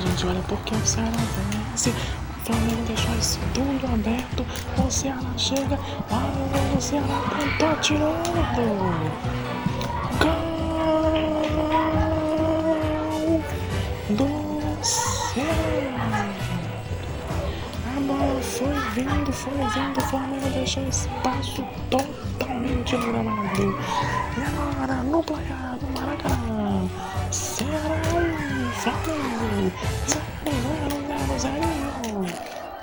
gente, olha porque o Ceará vence. O Flamengo deixou isso tudo aberto. O Ceará chega. Olha o Ceará tentou, tirou. Gol do Ceará. A bola foi vindo, foi vindo. O Flamengo deixou espaço totalmente no gramado. E agora no placar do Maracanã. Ceará 1, Flamengo time.